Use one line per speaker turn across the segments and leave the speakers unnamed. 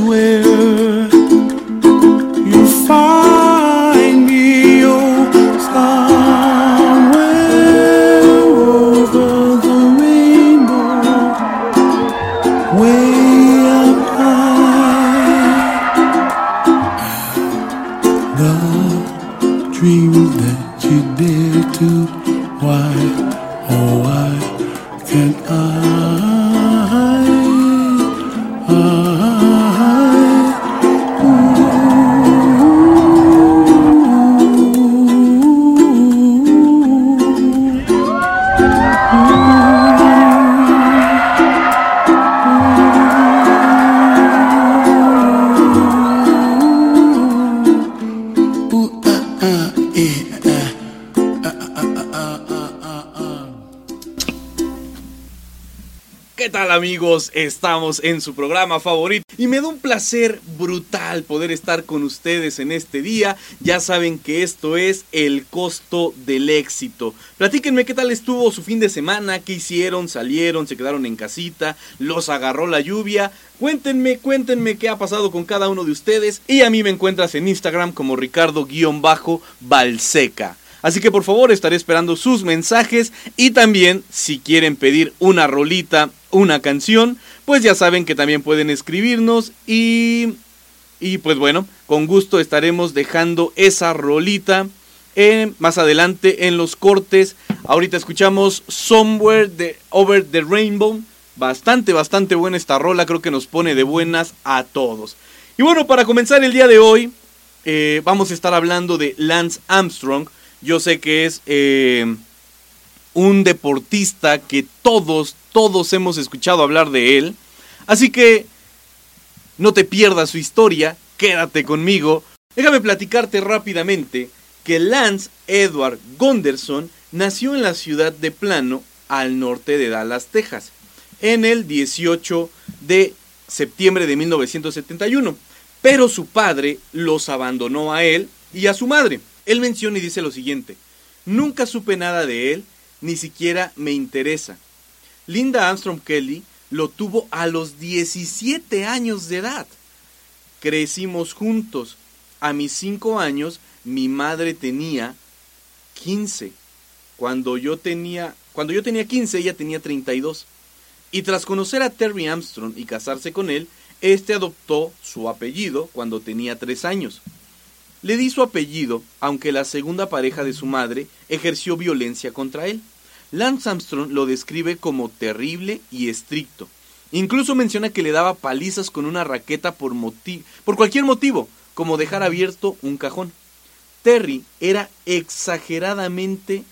swear. Amigos? Estamos en su programa favorito y me da un placer brutal poder estar con ustedes en este día. Ya saben que esto es el costo del éxito. Platíquenme qué tal estuvo su fin de semana, qué hicieron, salieron, se quedaron en casita, los agarró la lluvia. Cuéntenme, cuéntenme qué ha pasado con cada uno de ustedes y a mí me encuentras en Instagram como Ricardo-Balseca. Así que por favor estaré esperando sus mensajes y también si quieren pedir una rolita, una canción, pues ya saben que también pueden escribirnos y... Y pues bueno, con gusto estaremos dejando esa rolita eh, más adelante en los cortes. Ahorita escuchamos Somewhere Over the Rainbow. Bastante, bastante buena esta rola, creo que nos pone de buenas a todos. Y bueno, para comenzar el día de hoy, eh, vamos a estar hablando de Lance Armstrong. Yo sé que es eh, un deportista que todos, todos hemos escuchado hablar de él. Así que no te pierdas su historia, quédate conmigo. Déjame platicarte rápidamente que Lance Edward Gunderson nació en la ciudad de Plano, al norte de Dallas, Texas, en el 18 de septiembre de 1971. Pero su padre los abandonó a él y a su madre. Él menciona y dice lo siguiente, nunca supe nada de él, ni siquiera me interesa. Linda Armstrong Kelly lo tuvo a los 17 años de edad. Crecimos juntos. A mis 5 años mi madre tenía 15. Cuando yo tenía, cuando yo tenía 15 ella tenía 32. Y tras conocer a Terry Armstrong y casarse con él, este adoptó su apellido cuando tenía 3 años. Le di su apellido, aunque la segunda pareja de su madre ejerció violencia contra él. Lance Armstrong lo describe como terrible y estricto. Incluso menciona que le daba palizas con una raqueta por, por cualquier motivo, como dejar abierto un cajón. Terry era exageradamente,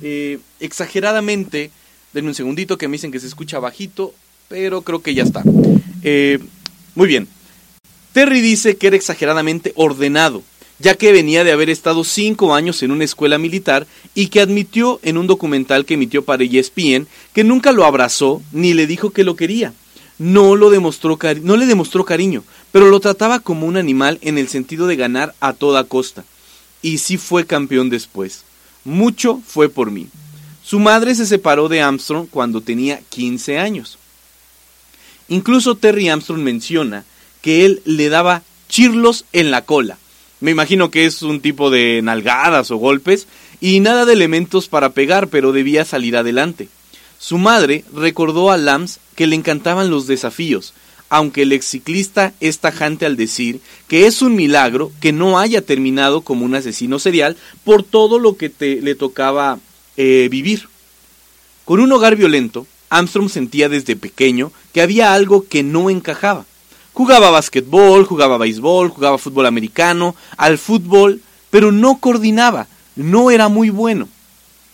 eh, exageradamente, denme un segundito que me dicen que se escucha bajito, pero creo que ya está. Eh, muy bien. Terry dice que era exageradamente ordenado, ya que venía de haber estado cinco años en una escuela militar y que admitió en un documental que emitió para ESPN que nunca lo abrazó ni le dijo que lo quería. No, lo demostró no le demostró cariño, pero lo trataba como un animal en el sentido de ganar a toda costa. Y sí fue campeón después. Mucho fue por mí. Su madre se separó de Armstrong cuando tenía 15 años. Incluso Terry Armstrong menciona que él le daba chirlos en la cola. Me imagino que es un tipo de nalgadas o golpes y nada de elementos para pegar, pero debía salir adelante. Su madre recordó a Lams que le encantaban los desafíos, aunque el exciclista es tajante al decir que es un milagro que no haya terminado como un asesino serial por todo lo que le tocaba eh, vivir. Con un hogar violento, Armstrong sentía desde pequeño que había algo que no encajaba. Jugaba básquetbol, jugaba béisbol, jugaba fútbol americano, al fútbol, pero no coordinaba, no era muy bueno.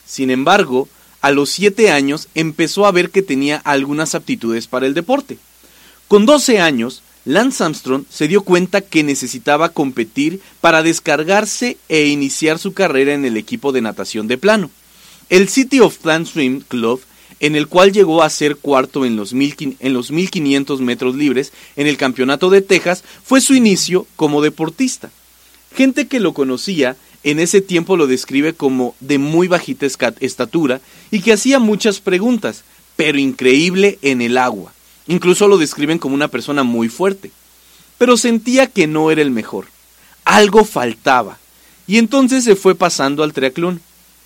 Sin embargo, a los siete años empezó a ver que tenía algunas aptitudes para el deporte. Con 12 años, Lance Armstrong se dio cuenta que necesitaba competir para descargarse e iniciar su carrera en el equipo de natación de plano. El City of Plan Swim Club, en el cual llegó a ser cuarto en los, los 1500 metros libres en el Campeonato de Texas, fue su inicio como deportista. Gente que lo conocía en ese tiempo lo describe como de muy bajita estatura y que hacía muchas preguntas, pero increíble en el agua. Incluso lo describen como una persona muy fuerte. Pero sentía que no era el mejor. Algo faltaba. Y entonces se fue pasando al triatlón.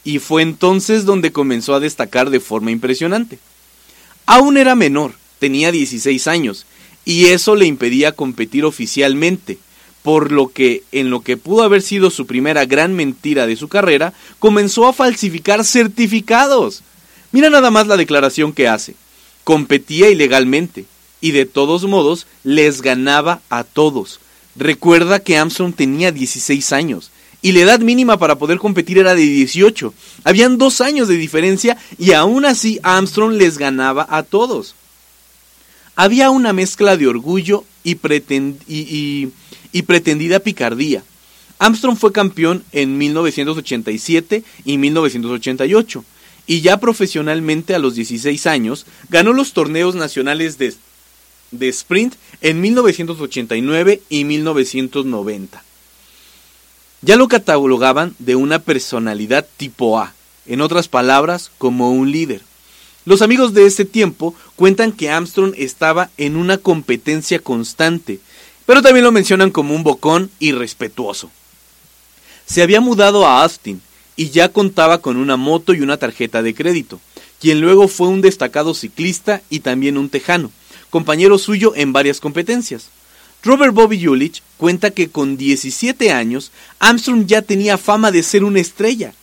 Y fue entonces donde comenzó a destacar de forma impresionante. Aún era menor, tenía 16 años, y eso le impedía competir oficialmente, por lo que, en lo que pudo haber sido su primera gran mentira de su carrera, comenzó a falsificar certificados. Mira nada más la declaración que hace competía ilegalmente y de todos modos les ganaba a todos. Recuerda que Armstrong tenía 16 años y la edad mínima para poder competir era de 18. Habían dos años de diferencia y aún así Armstrong les ganaba a todos. Había una mezcla de orgullo y, pretendida picardía. Armstrong fue campeón en 1987 y 1988 y ya profesionalmente a los 16 años ganó los torneos nacionales de, de sprint en 1989 y 1990. Ya lo catalogaban de una personalidad tipo A, en otras palabras, como un líder. Los amigos de ese tiempo cuentan que Armstrong estaba en una competencia constante, pero también lo mencionan como un bocón irrespetuoso. Se había mudado a Austin, y ya contaba con una moto y una tarjeta de crédito, quien luego fue un destacado ciclista y también un tejano, compañero suyo en varias competencias. Robert Bobby Yulich cuenta que con 17 años Armstrong ya tenía fama de ser una estrella,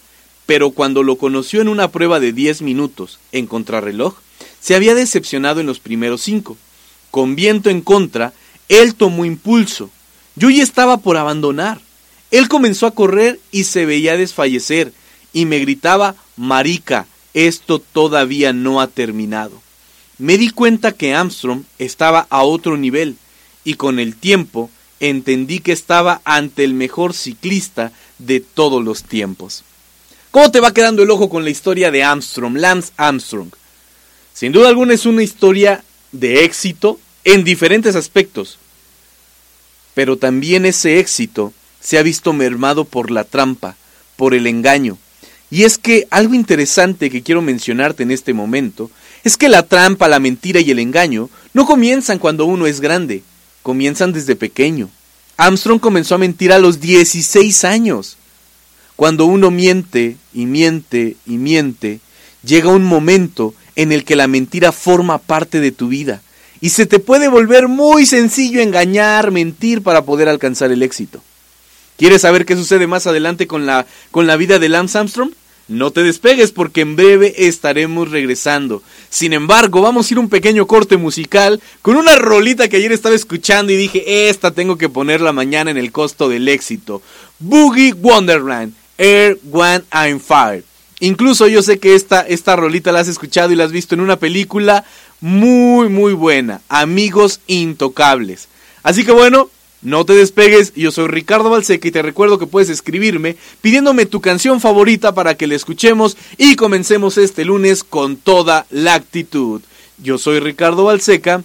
pero cuando lo conoció en una prueba de 10 minutos en contrarreloj, se había decepcionado en los primeros cinco. Con viento en contra, él tomó impulso. Yulich estaba por abandonar. Él comenzó a correr y se veía desfallecer, y me gritaba, Marica, esto todavía no ha terminado. Me di cuenta que Armstrong estaba a otro nivel, y con el tiempo entendí que estaba ante el mejor ciclista de todos los tiempos. ¿Cómo te va quedando el ojo con la historia de Armstrong, Lance Armstrong? Sin duda alguna es una historia de éxito en diferentes aspectos, pero también ese éxito se ha visto mermado por la trampa, por el engaño. Y es que algo interesante que quiero mencionarte en este momento es que la trampa, la mentira y el engaño no comienzan cuando uno es grande, comienzan desde pequeño. Armstrong comenzó a mentir a los 16 años. Cuando uno miente y miente y miente, llega un momento en el que la mentira forma parte de tu vida y se te puede volver muy sencillo engañar, mentir para poder alcanzar el éxito. ¿Quieres saber qué sucede más adelante con la, con la vida de Lance Armstrong? No te despegues porque en breve estaremos regresando. Sin embargo, vamos a ir un pequeño corte musical con una rolita que ayer estaba escuchando y dije, esta tengo que ponerla mañana en el costo del éxito. Boogie Wonderland, Air One I'm Fire. Incluso yo sé que esta, esta rolita la has escuchado y la has visto en una película
muy muy buena, Amigos Intocables. Así que bueno, no te despegues, yo soy Ricardo Balseca y te recuerdo que puedes escribirme pidiéndome tu canción favorita para que la escuchemos y comencemos este lunes con toda la actitud. Yo soy Ricardo Balseca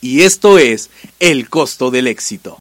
y esto es El costo del éxito.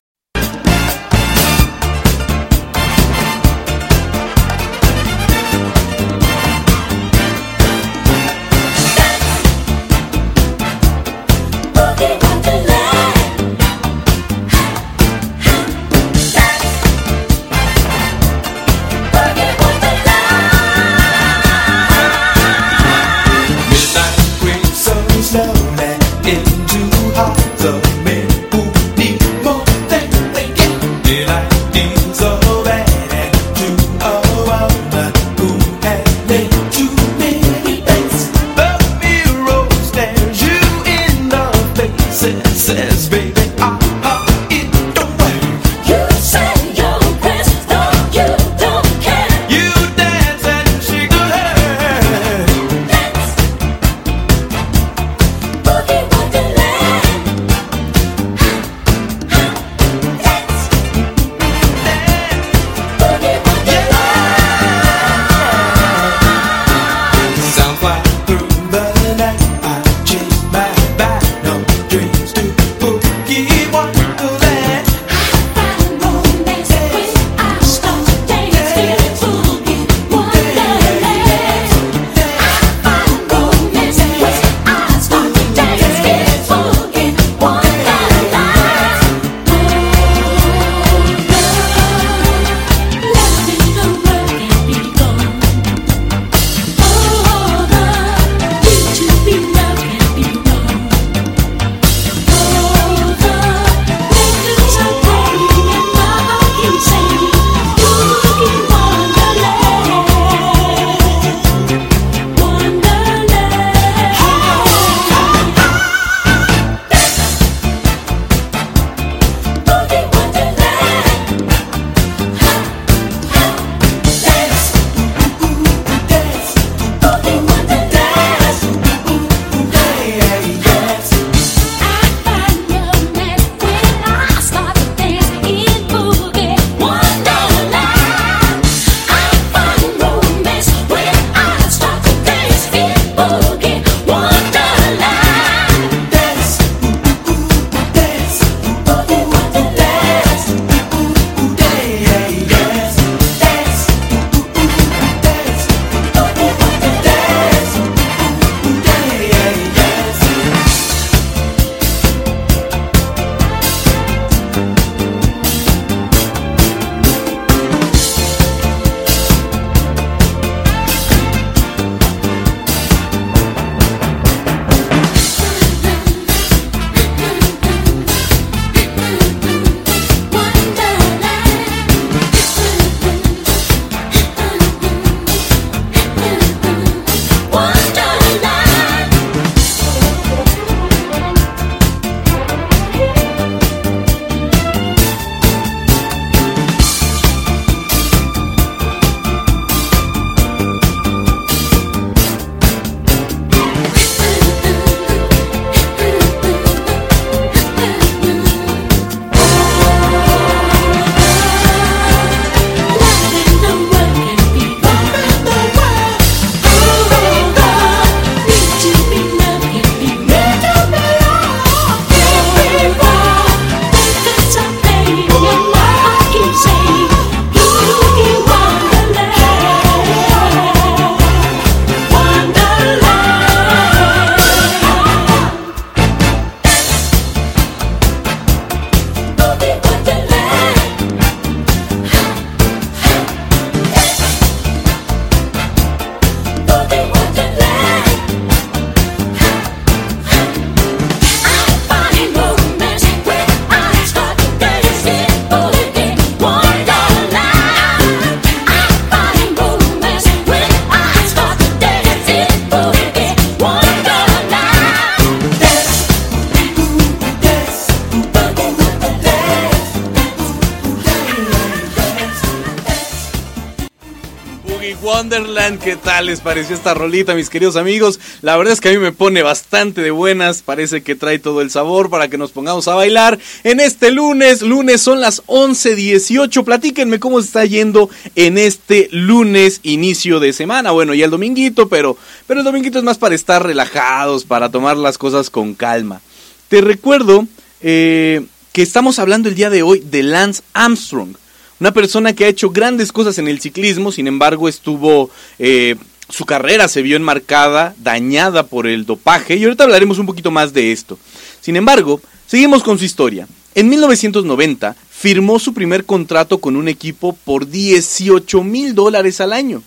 Wonderland. ¿Qué tal les pareció esta rolita, mis queridos amigos? La verdad es que a mí me pone bastante de buenas. Parece que trae todo el sabor para que nos pongamos a bailar en este lunes. Lunes son las 11:18. Platíquenme cómo está yendo en este lunes, inicio de semana. Bueno, ya el dominguito, pero, pero el dominguito es más para estar relajados, para tomar las cosas con calma. Te recuerdo eh, que estamos hablando el día de hoy de Lance Armstrong una persona que ha hecho grandes cosas en el ciclismo, sin embargo estuvo... Eh, su carrera se vio enmarcada, dañada por el dopaje, y ahorita hablaremos un poquito más de esto. Sin embargo, seguimos con su historia. En 1990 firmó su primer contrato con un equipo por 18 mil dólares al año.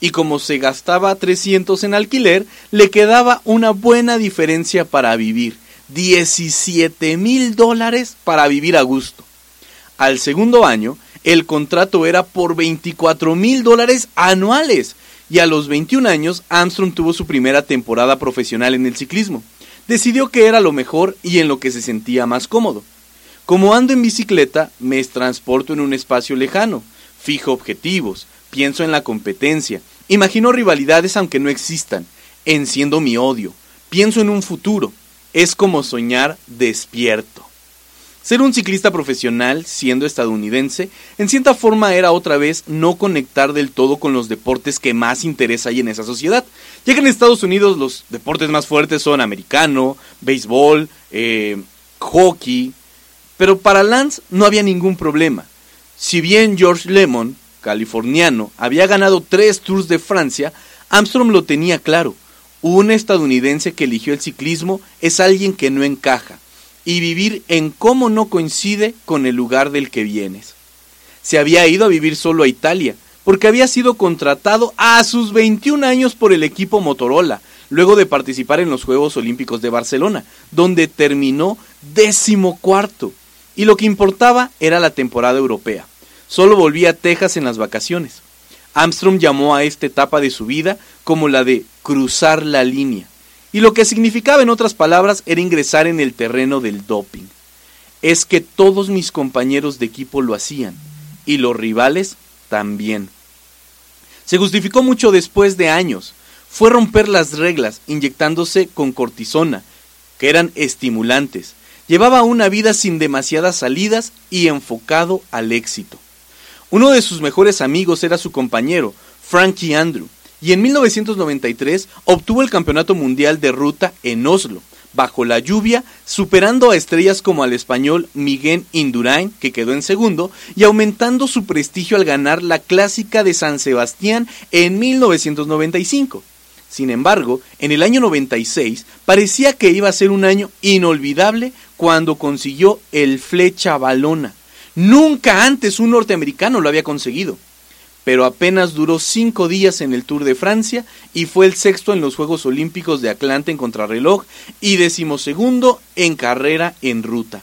Y como se gastaba 300 en alquiler, le quedaba una buena diferencia para vivir. 17 mil dólares para vivir a gusto. Al segundo año, el contrato era por 24 mil dólares anuales y a los 21 años Armstrong tuvo su primera temporada profesional en el ciclismo. Decidió que era lo mejor y en lo que se sentía más cómodo. Como ando en bicicleta, me transporto en un espacio lejano, fijo objetivos, pienso en la competencia, imagino rivalidades aunque no existan, enciendo mi odio, pienso en un futuro, es como soñar despierto. Ser un ciclista profesional, siendo estadounidense, en cierta forma era otra vez no conectar del todo con los deportes que más interesa hay en esa sociedad, ya que en Estados Unidos los deportes más fuertes son americano, béisbol, eh, hockey, pero para Lance no había ningún problema. Si bien George Lemon, californiano, había ganado tres Tours de Francia, Armstrong lo tenía claro. Un estadounidense que eligió el ciclismo es alguien que no encaja y vivir en cómo no coincide con el lugar del que vienes. Se había ido a vivir solo a Italia, porque había sido contratado a sus 21 años por el equipo Motorola, luego de participar en los Juegos Olímpicos de Barcelona, donde terminó décimo cuarto. Y lo que importaba era la temporada europea. Solo volvía a Texas en las vacaciones. Armstrong llamó a esta etapa de su vida como la de cruzar la línea y lo que significaba en otras palabras era ingresar en el terreno del doping. Es que todos mis compañeros de equipo lo hacían y los rivales también. Se justificó mucho después de años. Fue romper las reglas inyectándose con cortisona, que eran estimulantes. Llevaba una vida sin demasiadas salidas y enfocado al éxito. Uno de sus mejores amigos era su compañero, Frankie Andrew, y en 1993 obtuvo el Campeonato Mundial de Ruta en Oslo, bajo la lluvia, superando a estrellas como al español Miguel Indurain, que quedó en segundo, y aumentando su prestigio al ganar la Clásica de San Sebastián en 1995. Sin embargo, en el año 96 parecía que iba a ser un año inolvidable cuando consiguió el flecha balona. Nunca antes un norteamericano lo había conseguido pero apenas duró cinco días en el Tour de Francia y fue el sexto en los Juegos Olímpicos de Atlanta en contrarreloj y decimosegundo en carrera en ruta.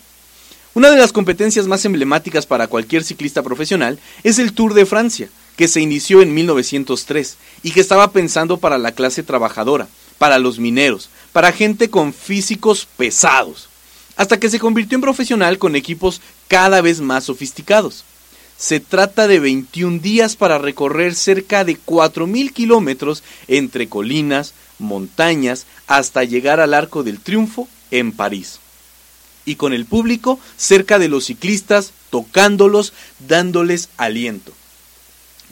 Una de las competencias más emblemáticas para cualquier ciclista profesional es el Tour de Francia, que se inició en 1903 y que estaba pensando para la clase trabajadora, para los mineros, para gente con físicos pesados, hasta que se convirtió en profesional con equipos cada vez más sofisticados. Se trata de 21 días para recorrer cerca de 4.000 kilómetros entre colinas, montañas, hasta llegar al Arco del Triunfo en París. Y con el público cerca de los ciclistas, tocándolos, dándoles aliento.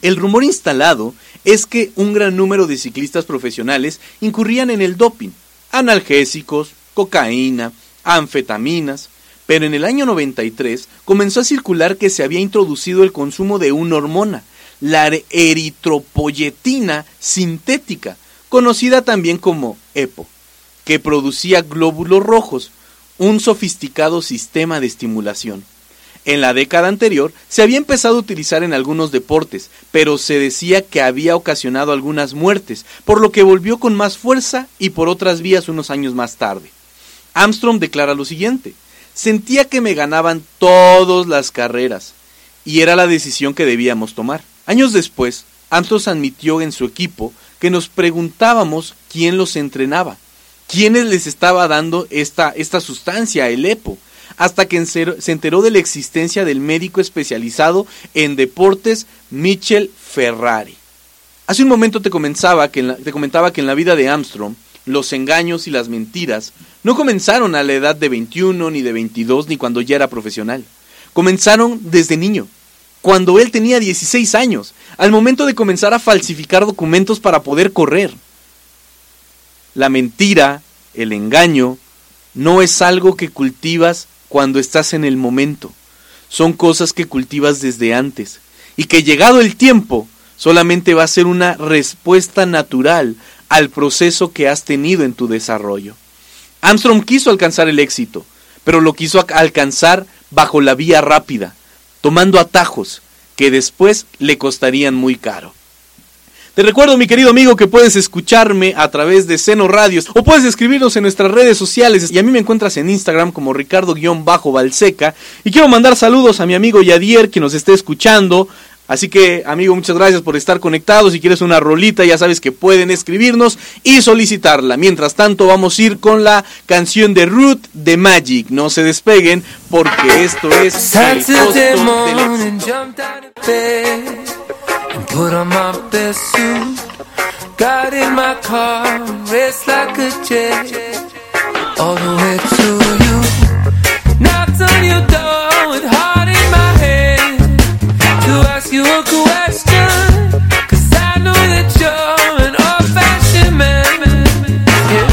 El rumor instalado es que un gran número de ciclistas profesionales incurrían en el doping, analgésicos, cocaína, anfetaminas, pero en el año 93 comenzó a circular que se había introducido el consumo de una hormona, la eritropoyetina sintética, conocida también como EPO, que producía glóbulos rojos, un sofisticado sistema de estimulación. En la década anterior se había empezado a utilizar en algunos deportes, pero se decía que había ocasionado algunas muertes, por lo que volvió con más fuerza y por otras vías unos años más tarde. Armstrong declara lo siguiente, Sentía que me ganaban todas las carreras y era la decisión que debíamos tomar. Años después, Antos admitió en su equipo que nos preguntábamos quién los entrenaba, quiénes les estaba dando esta, esta sustancia, el EPO, hasta que se enteró de la existencia del médico especializado en deportes Michel Ferrari. Hace un momento te, comenzaba que te comentaba que en la vida de Armstrong los engaños y las mentiras no comenzaron a la edad de 21 ni de 22 ni cuando ya era profesional. Comenzaron desde niño, cuando él tenía 16 años, al momento de comenzar a falsificar documentos para poder correr. La mentira, el engaño, no es algo que cultivas cuando estás en el momento. Son cosas que cultivas desde antes y que llegado el tiempo solamente va a ser una respuesta natural al proceso que has tenido en tu desarrollo. Armstrong quiso alcanzar el éxito, pero lo quiso alcanzar bajo la vía rápida, tomando atajos que después le costarían muy caro. Te recuerdo, mi querido amigo, que puedes escucharme a través de Seno Radios o puedes escribirnos en nuestras redes sociales. Y a mí me encuentras en Instagram como Ricardo-Balseca. Y quiero mandar saludos a mi amigo Yadier que nos esté escuchando, Así que, amigo, muchas gracias por estar conectados. Si quieres una rolita, ya sabes que pueden escribirnos y solicitarla. Mientras tanto, vamos a ir con la canción de Root de Magic. No se despeguen porque esto es el costo
you a question. Cause I know that you're an old fashioned man. Yeah.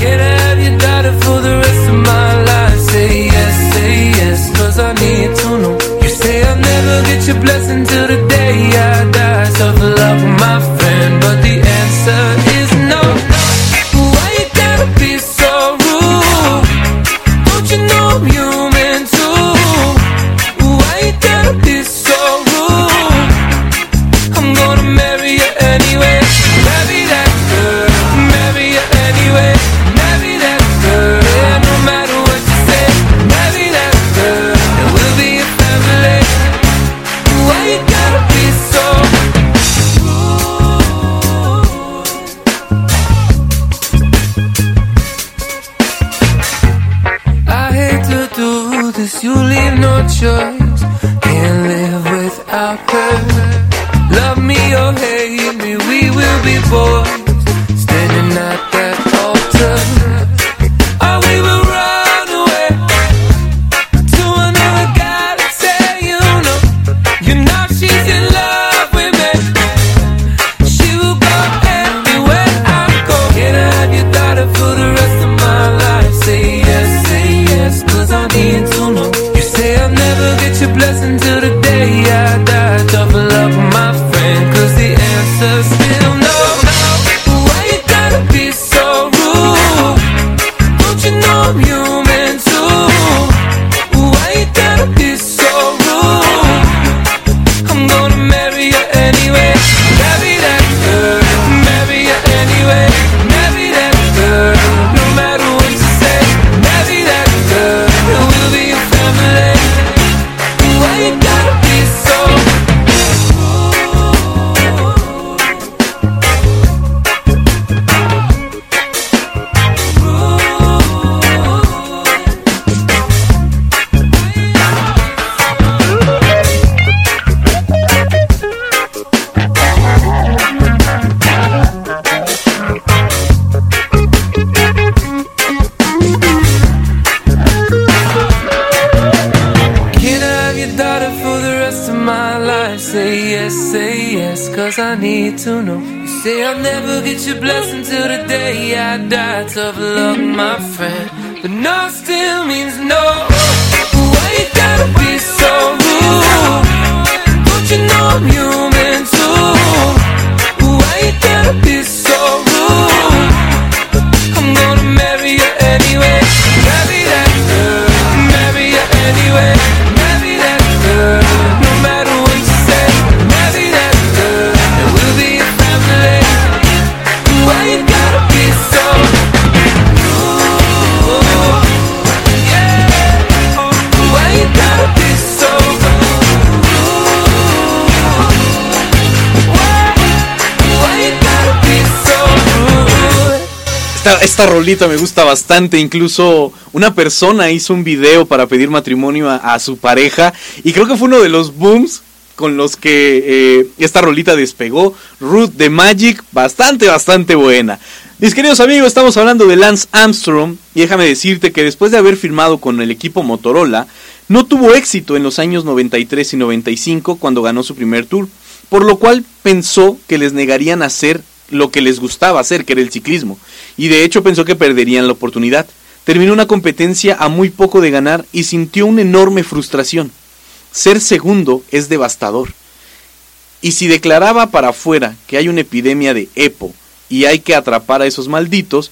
Can I have your daughter for the rest of my life? Say yes, say yes, cause I need to know. You say I'll never get your blessing till the day I die. Tough love, my friend, but the answer
Esta, rolita me gusta bastante, incluso una persona hizo un video para pedir matrimonio a, su pareja y creo que fue uno de los booms con los que eh, esta rolita despegó. Ruth de Magic, bastante, bastante buena. Mis queridos amigos, estamos hablando de Lance Armstrong y déjame decirte que después de haber firmado con el equipo Motorola, no tuvo éxito en los años 93 y 95 cuando ganó su primer tour, por lo cual pensó que les negarían hacer lo que les gustaba hacer, que era el ciclismo, y de hecho pensó que perderían la oportunidad. Terminó una competencia a muy poco de ganar y sintió una enorme frustración. Ser segundo es devastador. Y si declaraba para afuera que hay una epidemia de EPO y hay que atrapar a esos malditos,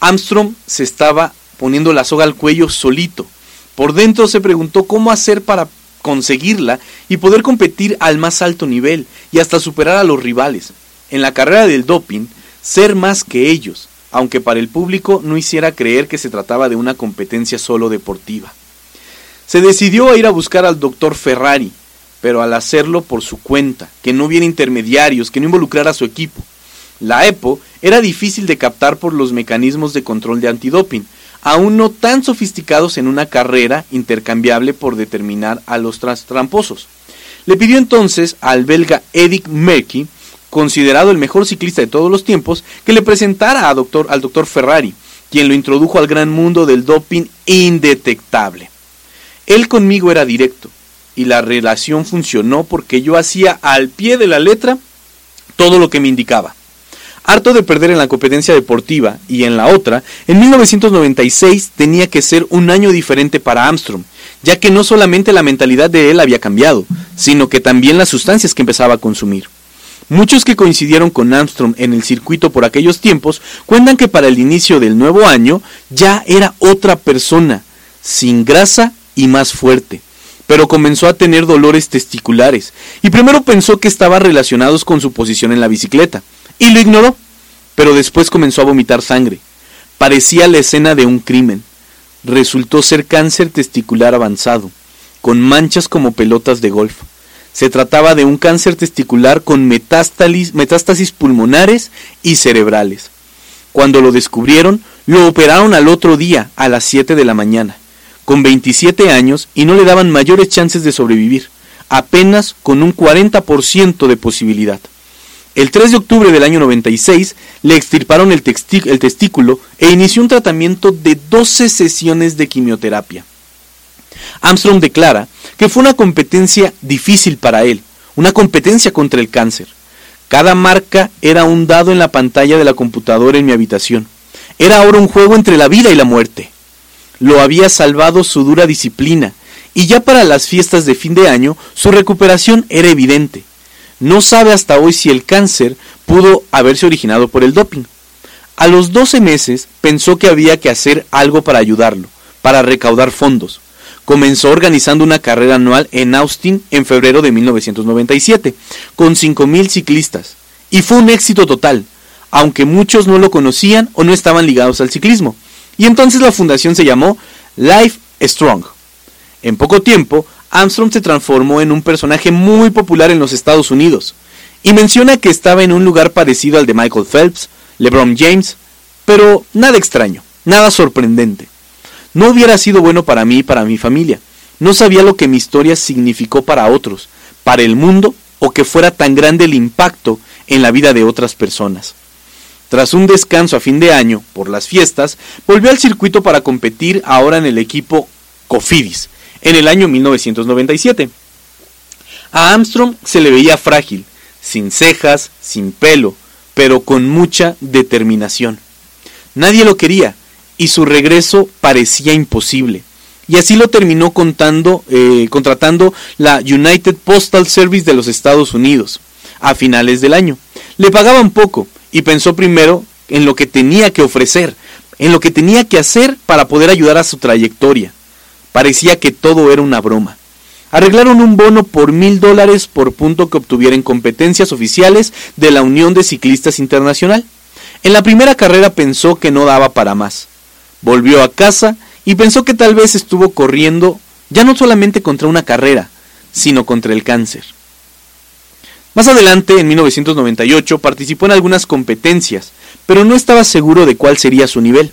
Armstrong se estaba poniendo la soga al cuello solito. Por dentro se preguntó cómo hacer para conseguirla y poder competir al más alto nivel y hasta superar a los rivales. En la carrera del doping, ser más que ellos, aunque para el público no hiciera creer que se trataba de una competencia solo deportiva. Se decidió a ir a buscar al doctor Ferrari, pero al hacerlo por su cuenta, que no hubiera intermediarios, que no involucrara a su equipo. La EPO era difícil de captar por los mecanismos de control de antidoping, aún no tan sofisticados en una carrera intercambiable por determinar a los tramposos. Le pidió entonces al belga Edic Merckx considerado el mejor ciclista de todos los tiempos, que le presentara doctor, al doctor Ferrari, quien lo introdujo al gran mundo del doping indetectable. Él conmigo era directo, y la relación funcionó porque yo hacía al pie de la letra todo lo que me indicaba. Harto de perder en la competencia deportiva y en la otra, en 1996 tenía que ser un año diferente para Armstrong, ya que no solamente la mentalidad de él había cambiado, sino que también las sustancias que empezaba a consumir. Muchos que coincidieron con Armstrong en el circuito por aquellos tiempos cuentan que para el inicio del nuevo año ya era otra persona, sin grasa y más fuerte, pero comenzó a tener dolores testiculares y primero pensó que estaban relacionados con su posición en la bicicleta y lo ignoró, pero después comenzó a vomitar sangre. Parecía la escena de un crimen. Resultó ser cáncer testicular avanzado, con manchas como pelotas de golf. Se trataba de un cáncer testicular con metástasis, pulmonares y cerebrales. Cuando lo descubrieron, lo operaron al otro día, a las 7 de la mañana, con 27 años y no le daban mayores chances de sobrevivir, apenas con un 40% de posibilidad. El 3 de octubre del año 96 le extirparon el, el, testículo e inició un tratamiento de 12 sesiones de quimioterapia. Armstrong declara que fue una competencia difícil para él, una competencia contra el cáncer. Cada marca era un dado en la pantalla de la computadora en mi habitación. Era ahora un juego entre la vida y la muerte. Lo había salvado su dura disciplina, y ya para las fiestas de fin de año su recuperación era evidente. No sabe hasta hoy si el cáncer pudo haberse originado por el doping. A los 12 meses pensó que había que hacer algo para ayudarlo, para recaudar fondos comenzó organizando una carrera anual en Austin en febrero de 1997, con 5.000 ciclistas. Y fue un éxito total, aunque muchos no lo conocían o no estaban ligados al ciclismo. Y entonces la fundación se llamó Life Strong. En poco tiempo, Armstrong se transformó en un personaje muy popular en los Estados Unidos, y menciona que estaba en un lugar parecido al de Michael Phelps, LeBron James, pero nada extraño, nada sorprendente. No hubiera sido bueno para mí y para mi familia. No sabía lo que mi historia significó para otros, para el mundo o que fuera tan grande el impacto en la vida de otras personas. Tras un descanso a fin de año por las fiestas, volvió al circuito para competir ahora en el equipo Cofidis, en el año 1997. A Armstrong se le veía frágil, sin cejas, sin pelo, pero con mucha determinación. Nadie lo quería, y su regreso parecía imposible. Y así lo terminó contando, eh, contratando la United Postal Service de los Estados Unidos a finales del año. Le pagaban poco y pensó primero en lo que tenía que ofrecer, en lo que tenía que hacer para poder ayudar a su trayectoria. Parecía que todo era una broma. Arreglaron un bono por mil dólares por punto que obtuviera en competencias oficiales de la Unión de Ciclistas Internacional. En la primera carrera pensó que no daba para más. Volvió a casa y pensó que tal vez estuvo corriendo ya no solamente contra una carrera, sino contra el cáncer. Más adelante, en 1998, participó en algunas competencias, pero no estaba seguro de cuál sería su nivel,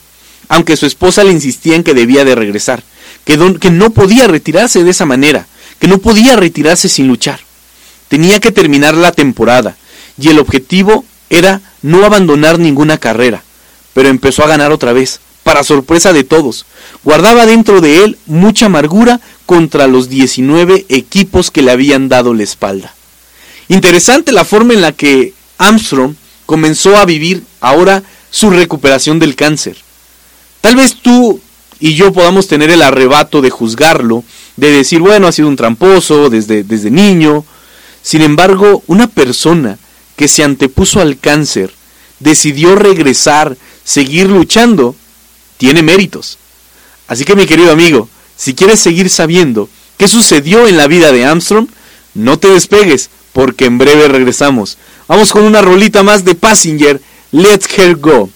aunque su esposa le insistía en que debía de regresar, que, que no podía retirarse de esa manera, que no podía retirarse sin luchar. tenía que terminar la temporada y el objetivo era no abandonar ninguna carrera, pero empezó a ganar otra vez, para sorpresa de todos. Guardaba dentro de él mucha amargura contra los 19 equipos que le habían dado la espalda. Interesante la forma en la que Armstrong comenzó a vivir ahora su recuperación del cáncer. Tal vez tú y yo podamos tener el arrebato de juzgarlo, de decir, bueno, ha sido un tramposo desde, desde niño. Sin embargo, una persona que se antepuso al cáncer, decidió regresar, seguir luchando, tiene méritos. Así que mi querido amigo, si quieres seguir sabiendo qué sucedió en la vida de Armstrong, no te despegues, porque en breve regresamos. Vamos con una rolita más de Passenger, Let's Her Go.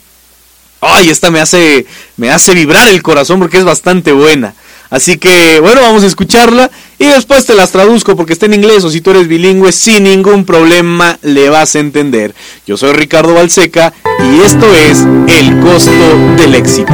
Ay, esta me hace, me hace vibrar el corazón porque es bastante buena. Así que, bueno, vamos a escucharla y después te las traduzco porque está en inglés o si tú eres bilingüe, sin ningún problema le vas a entender. Yo soy Ricardo Balseca y esto es El costo del éxito.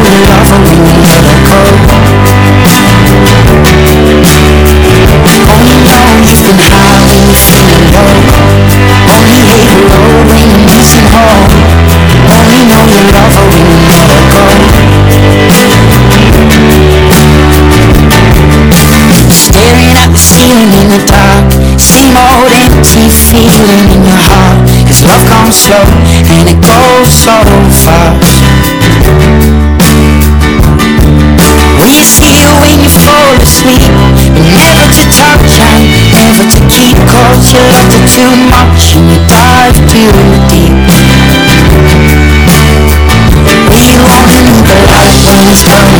let go Only know you've been high when you're feeling low Only hate the road when you're missing home Only know you love when you go Staring at the ceiling in the dark. Same old empty feeling in your heart. Cause love comes slow and it goes so fast we see you when you fall asleep. And never to touch and never to keep Cause you loved it too much and you dive too deep. We need the light when it's burning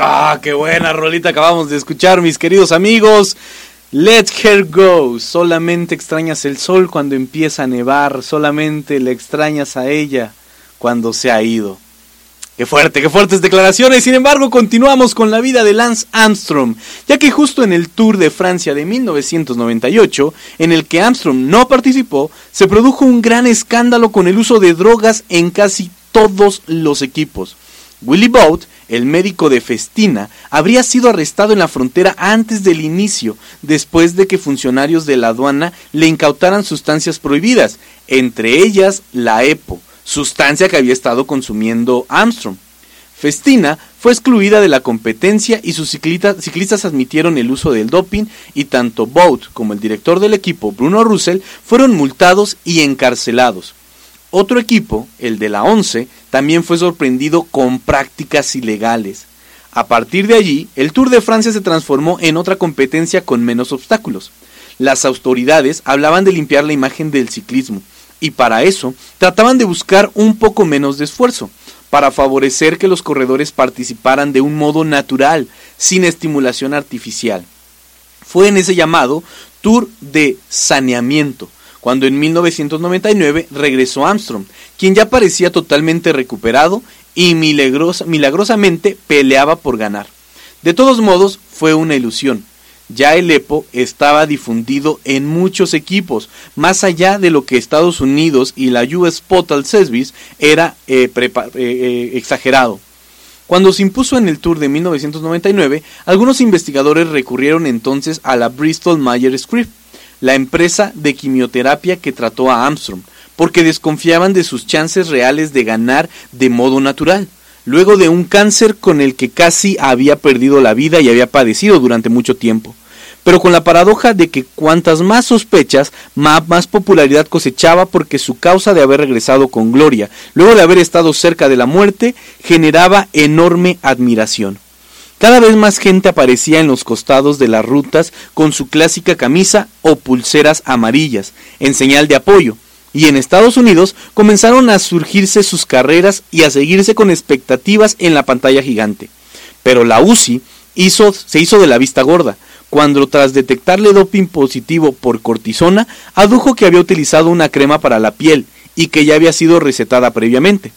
Ah, qué buena rolita acabamos de escuchar, mis queridos amigos. Let her go. Solamente extrañas el sol cuando empieza a nevar. Solamente le extrañas a ella cuando se ha ido. Qué fuerte, qué fuertes declaraciones. Sin embargo, continuamos con la vida de Lance Armstrong, ya que justo en el Tour de Francia de 1998, en el que Armstrong no participó, se produjo un gran escándalo con el uso de drogas en casi todos los equipos. Willie Boat, el médico de Festina, habría sido arrestado en la frontera antes del inicio, después de que funcionarios de la aduana le incautaran sustancias prohibidas, entre ellas la EPO sustancia que había estado consumiendo Armstrong. Festina fue excluida de la competencia y sus ciclistas admitieron el uso del doping y tanto Boat como el director del equipo, Bruno Russell, fueron multados y encarcelados. Otro equipo, el de la 11, también fue sorprendido con prácticas ilegales. A partir de allí, el Tour de Francia se transformó en otra competencia con menos obstáculos. Las autoridades hablaban de limpiar la imagen del ciclismo, y para eso trataban de buscar un poco menos de esfuerzo, para favorecer que los corredores participaran de un modo natural, sin estimulación artificial. Fue en ese llamado Tour de Saneamiento, cuando en 1999 regresó Armstrong, quien ya parecía totalmente recuperado y milagrosamente peleaba por ganar. De todos modos, fue una ilusión, ya el EPO estaba difundido en muchos equipos, más allá de lo que Estados Unidos y la US Postal Service era eh, eh, eh, exagerado. Cuando se impuso en el Tour de 1999, algunos investigadores recurrieron entonces a la Bristol Myers Squibb, la empresa de quimioterapia que trató a Armstrong, porque desconfiaban de sus chances reales de ganar de modo natural luego de un cáncer con el que casi había perdido la vida y había padecido durante mucho tiempo. Pero con la paradoja de que cuantas más sospechas, más, popularidad cosechaba porque su causa de haber regresado con gloria, luego de haber estado cerca de la muerte, generaba enorme admiración. Cada vez más gente aparecía en los costados de las rutas con su clásica camisa o pulseras amarillas, en señal de apoyo, y en Estados Unidos comenzaron a surgirse sus carreras y a seguirse con expectativas en la pantalla gigante. Pero la UCI hizo, se hizo de la vista gorda, cuando tras detectarle doping positivo por cortisona, adujo que había utilizado una crema para la piel y que ya había sido recetada previamente.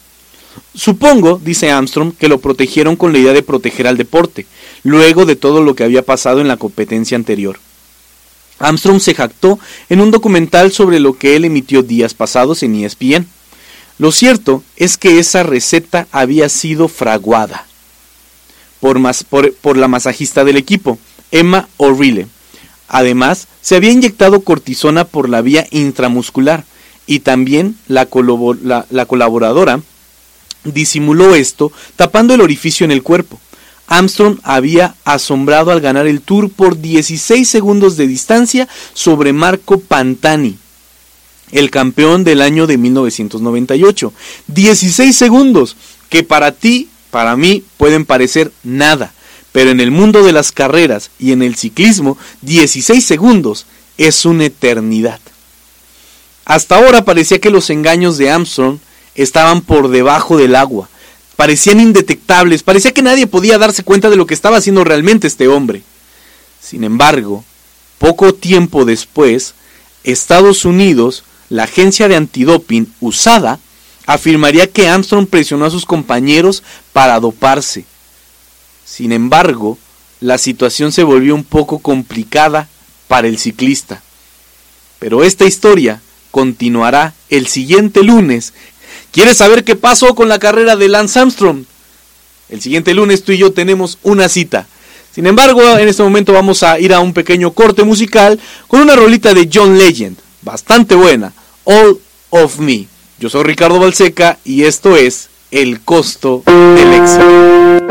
Supongo, dice Armstrong, que lo protegieron con la idea de proteger al deporte, luego de todo lo que había pasado en la competencia anterior. Armstrong se jactó en un documental sobre lo que él emitió días pasados en ESPN. Lo cierto es que esa receta había sido fraguada por, la masajista del equipo, Emma O'Reilly. Además, se había inyectado cortisona por la vía intramuscular y también la, la colaboradora disimuló esto tapando el orificio en el cuerpo. Armstrong había asombrado al ganar el Tour por 16 segundos de distancia sobre Marco Pantani, el campeón del año de 1998. 16 segundos, que para ti, para mí, pueden parecer nada, pero en el mundo de las carreras y en el ciclismo, 16 segundos es una eternidad. Hasta ahora parecía que los engaños de Armstrong estaban por debajo del agua, parecían indetectables, parecía que nadie podía darse cuenta de lo que estaba haciendo realmente este hombre. Sin embargo, poco tiempo después, Estados Unidos, la agencia de antidoping usada, afirmaría que Armstrong presionó a sus compañeros para doparse. Sin embargo, la situación se volvió un poco complicada para el ciclista. Pero esta historia continuará el siguiente lunes ¿Quieres saber qué pasó con la carrera de Lance Armstrong? El siguiente lunes tú y yo tenemos una cita. Sin embargo, en este momento vamos a ir a un pequeño corte musical con una rolita de John Legend, bastante buena, All of Me. Yo soy Ricardo Balseca y esto es El costo del éxito.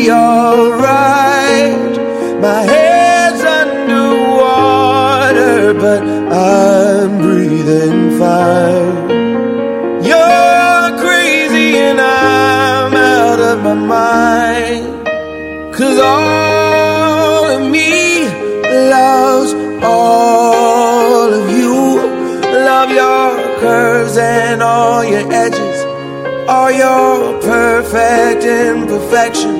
be alright. My head's underwater, but I'm breathing fine. You're crazy and I'm out of my mind. Cause all of me loves all of you. Love your curves and all your edges, all your perfect imperfections.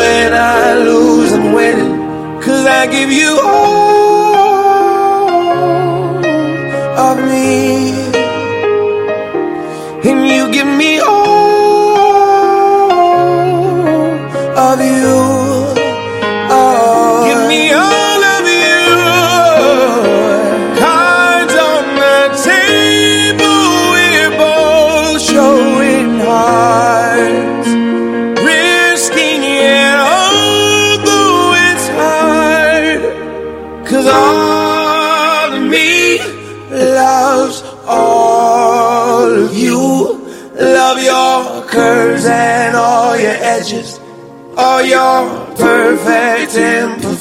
I give you all of me.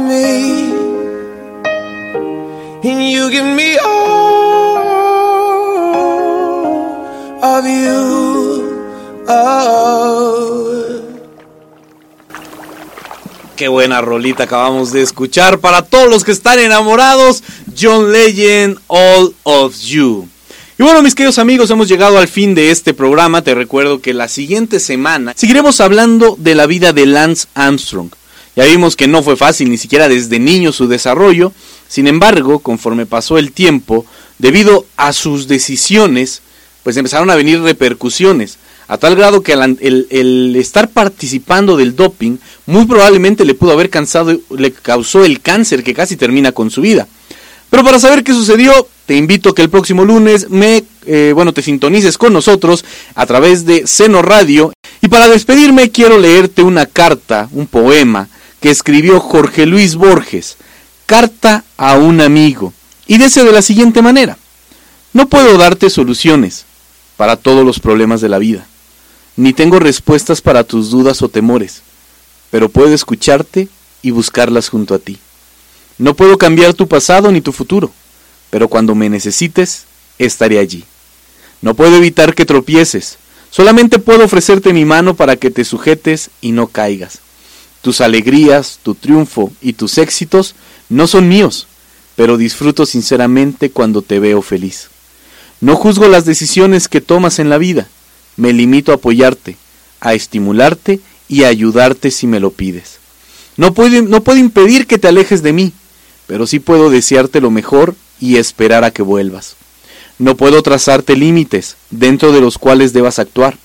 me. You give me. Oh.
Qué buena rolita acabamos de escuchar. Para todos los que están enamorados, John Legend, All of You. Y bueno, mis queridos amigos, hemos llegado al fin de este programa. Te recuerdo que la siguiente semana seguiremos hablando de la vida de Lance Armstrong. Ya vimos que no fue fácil ni siquiera desde niño su desarrollo. Sin embargo, conforme pasó el tiempo, debido a sus decisiones, pues empezaron a venir repercusiones. A tal grado que el, el- estar participando del doping muy probablemente le pudo haber cansado, le causó el cáncer que casi termina con su vida. Pero para saber qué sucedió, te invito a que el próximo lunes me, eh, bueno, te sintonices con nosotros a través de Seno Radio. Y para despedirme quiero leerte una carta, un poema que escribió Jorge Luis Borges, Carta a un amigo, y dice de la siguiente manera, no puedo darte soluciones para todos los problemas de la vida, ni tengo respuestas para tus dudas o temores, pero puedo escucharte y buscarlas junto a ti. No puedo cambiar tu pasado ni tu futuro, pero cuando me necesites, estaré allí. No puedo evitar que tropieces, solamente puedo ofrecerte mi mano para que te sujetes y no caigas. Tus alegrías, tu triunfo y tus éxitos no son míos, pero disfruto sinceramente cuando te veo feliz. No juzgo las decisiones que tomas en la vida, me limito a apoyarte, a estimularte y a ayudarte si me lo pides. No puedo, no puedo impedir que te alejes de mí, pero sí puedo desearte lo mejor y esperar a que vuelvas. No puedo trazarte límites dentro de los cuales debas actuar,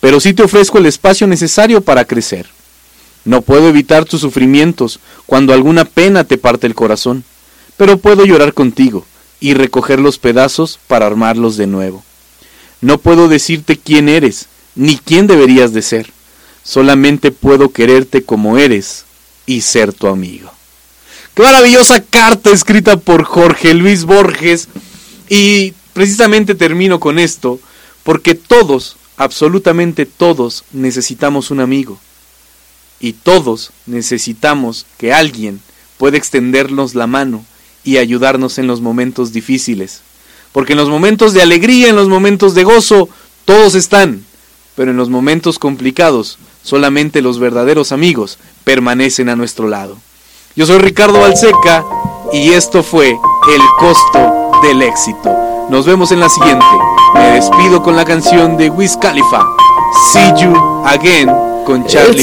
pero sí te ofrezco el espacio necesario para crecer. No puedo evitar tus sufrimientos cuando alguna pena te parte el corazón, pero puedo llorar contigo y recoger los pedazos para armarlos de nuevo. No puedo decirte quién eres, ni quién deberías de ser. Solamente puedo quererte como eres y ser tu amigo. Qué maravillosa carta escrita por Jorge Luis Borges. Y precisamente termino con esto, porque todos, absolutamente todos, necesitamos un amigo y todos necesitamos que alguien pueda extendernos la mano y ayudarnos en los momentos difíciles. Porque en los momentos de alegría, en los momentos de gozo, todos están, pero en los momentos complicados, solamente los verdaderos amigos permanecen a nuestro lado. Yo soy Ricardo Balseca y esto fue El costo del éxito. Nos vemos en la siguiente. Me despido con la canción de Wiz Khalifa. See you again con Charlie